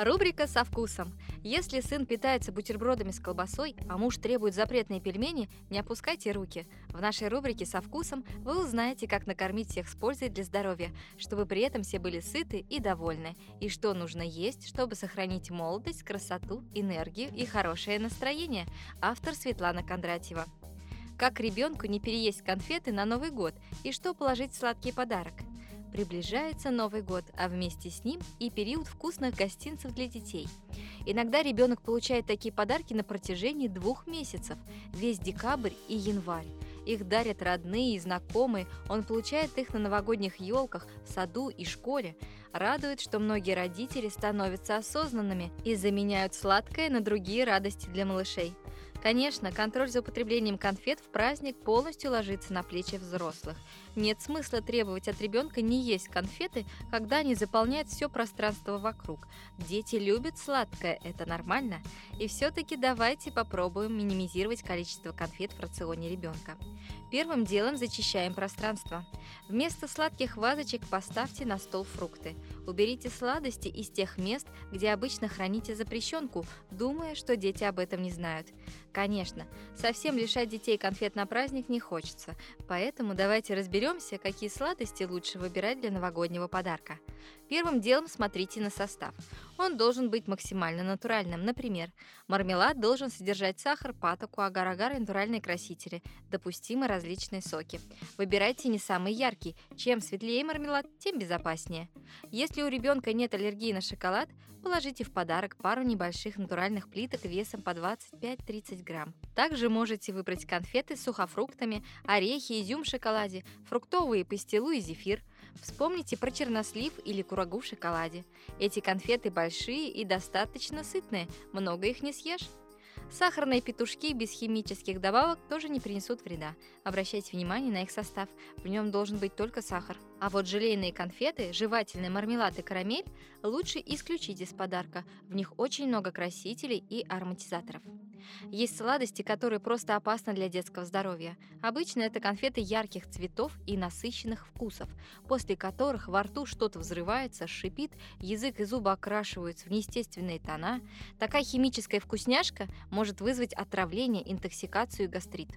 Рубрика «Со вкусом». Если сын питается бутербродами с колбасой, а муж требует запретные пельмени, не опускайте руки. В нашей рубрике «Со вкусом» вы узнаете, как накормить всех с пользой для здоровья, чтобы при этом все были сыты и довольны, и что нужно есть, чтобы сохранить молодость, красоту, энергию и хорошее настроение. Автор Светлана Кондратьева. Как ребенку не переесть конфеты на Новый год и что положить в сладкий подарок – Приближается Новый год, а вместе с ним и период вкусных гостинцев для детей. Иногда ребенок получает такие подарки на протяжении двух месяцев, весь декабрь и январь. Их дарят родные и знакомые, он получает их на новогодних елках, в саду и школе. Радует, что многие родители становятся осознанными и заменяют сладкое на другие радости для малышей. Конечно, контроль за употреблением конфет в праздник полностью ложится на плечи взрослых. Нет смысла требовать от ребенка не есть конфеты, когда они заполняют все пространство вокруг. Дети любят сладкое, это нормально. И все-таки давайте попробуем минимизировать количество конфет в рационе ребенка. Первым делом зачищаем пространство. Вместо сладких вазочек поставьте на стол фрукты. Уберите сладости из тех мест, где обычно храните запрещенку, думая, что дети об этом не знают. Конечно, совсем лишать детей конфет на праздник не хочется, поэтому давайте разберемся, какие сладости лучше выбирать для новогоднего подарка. Первым делом смотрите на состав. Он должен быть максимально натуральным. Например, мармелад должен содержать сахар, патоку, агар-агар и натуральные красители. Допустимы различные соки. Выбирайте не самый яркий. Чем светлее мармелад, тем безопаснее. Если у ребенка нет аллергии на шоколад, положите в подарок пару небольших натуральных плиток весом по 25-30 грамм. Также можете выбрать конфеты с сухофруктами, орехи, изюм в шоколаде, фруктовые пастилу и зефир. Вспомните про чернослив или курагу в шоколаде. Эти конфеты большие и достаточно сытные, много их не съешь. Сахарные петушки без химических добавок тоже не принесут вреда. Обращайте внимание на их состав. В нем должен быть только сахар. А вот желейные конфеты, жевательный мармелад и карамель лучше исключить из подарка. В них очень много красителей и ароматизаторов. Есть сладости, которые просто опасны для детского здоровья. Обычно это конфеты ярких цветов и насыщенных вкусов, после которых во рту что-то взрывается, шипит, язык и зубы окрашиваются в неестественные тона. Такая химическая вкусняшка может вызвать отравление, интоксикацию и гастрит.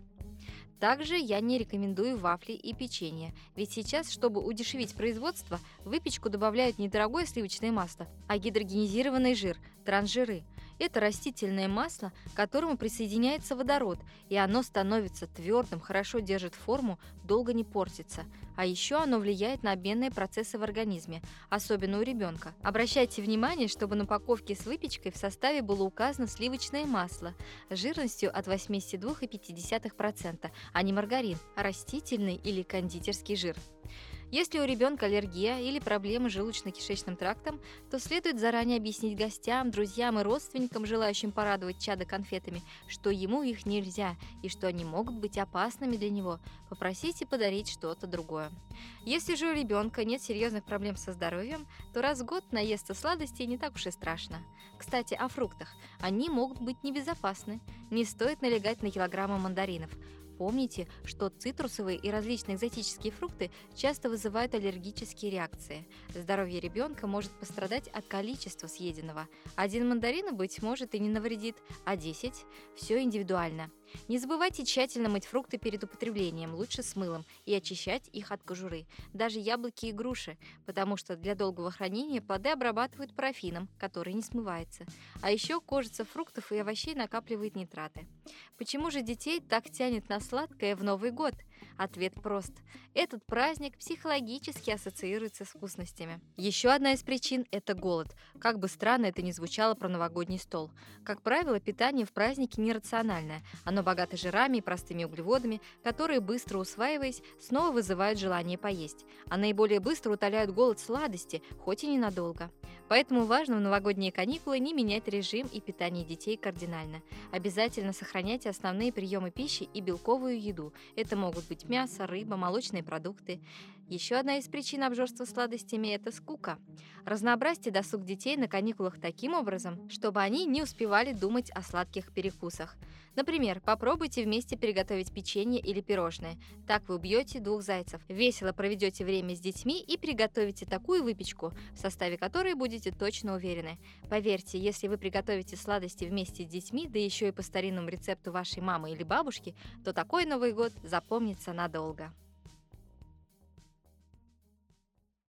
Также я не рекомендую вафли и печенье, ведь сейчас, чтобы удешевить производство, в выпечку добавляют не дорогое сливочное масло, а гидрогенизированный жир, трансжиры. Это растительное масло, к которому присоединяется водород, и оно становится твердым, хорошо держит форму, долго не портится. А еще оно влияет на обменные процессы в организме, особенно у ребенка. Обращайте внимание, чтобы на упаковке с выпечкой в составе было указано сливочное масло жирностью от 82,5%, а не маргарин, растительный или кондитерский жир. Если у ребенка аллергия или проблемы с желудочно-кишечным трактом, то следует заранее объяснить гостям, друзьям и родственникам, желающим порадовать чада конфетами, что ему их нельзя и что они могут быть опасными для него. Попросите подарить что-то другое. Если же у ребенка нет серьезных проблем со здоровьем, то раз в год наесться сладостей не так уж и страшно. Кстати, о фруктах. Они могут быть небезопасны. Не стоит налегать на килограммы мандаринов. Помните, что цитрусовые и различные экзотические фрукты часто вызывают аллергические реакции. Здоровье ребенка может пострадать от количества съеденного. Один мандарин, быть может, и не навредит, а 10 – все индивидуально. Не забывайте тщательно мыть фрукты перед употреблением, лучше с мылом, и очищать их от кожуры. Даже яблоки и груши, потому что для долгого хранения плоды обрабатывают парафином, который не смывается. А еще кожица фруктов и овощей накапливает нитраты. Почему же детей так тянет на сладкое в Новый год? Ответ прост. Этот праздник психологически ассоциируется с вкусностями. Еще одна из причин – это голод. Как бы странно это ни звучало про новогодний стол. Как правило, питание в празднике нерациональное. Оно богато жирами и простыми углеводами, которые, быстро усваиваясь, снова вызывают желание поесть. А наиболее быстро утоляют голод сладости, хоть и ненадолго. Поэтому важно в новогодние каникулы не менять режим и питание детей кардинально. Обязательно сохраняйте основные приемы пищи и белковую еду. Это могут быть мясо, рыба, молочные продукты. Еще одна из причин обжорства сладостями – это скука. Разнообразьте досуг детей на каникулах таким образом, чтобы они не успевали думать о сладких перекусах. Например, попробуйте вместе приготовить печенье или пирожное. Так вы убьете двух зайцев. Весело проведете время с детьми и приготовите такую выпечку, в составе которой будете точно уверены. Поверьте, если вы приготовите сладости вместе с детьми, да еще и по старинному рецепту вашей мамы или бабушки, то такой Новый год запомнится надолго.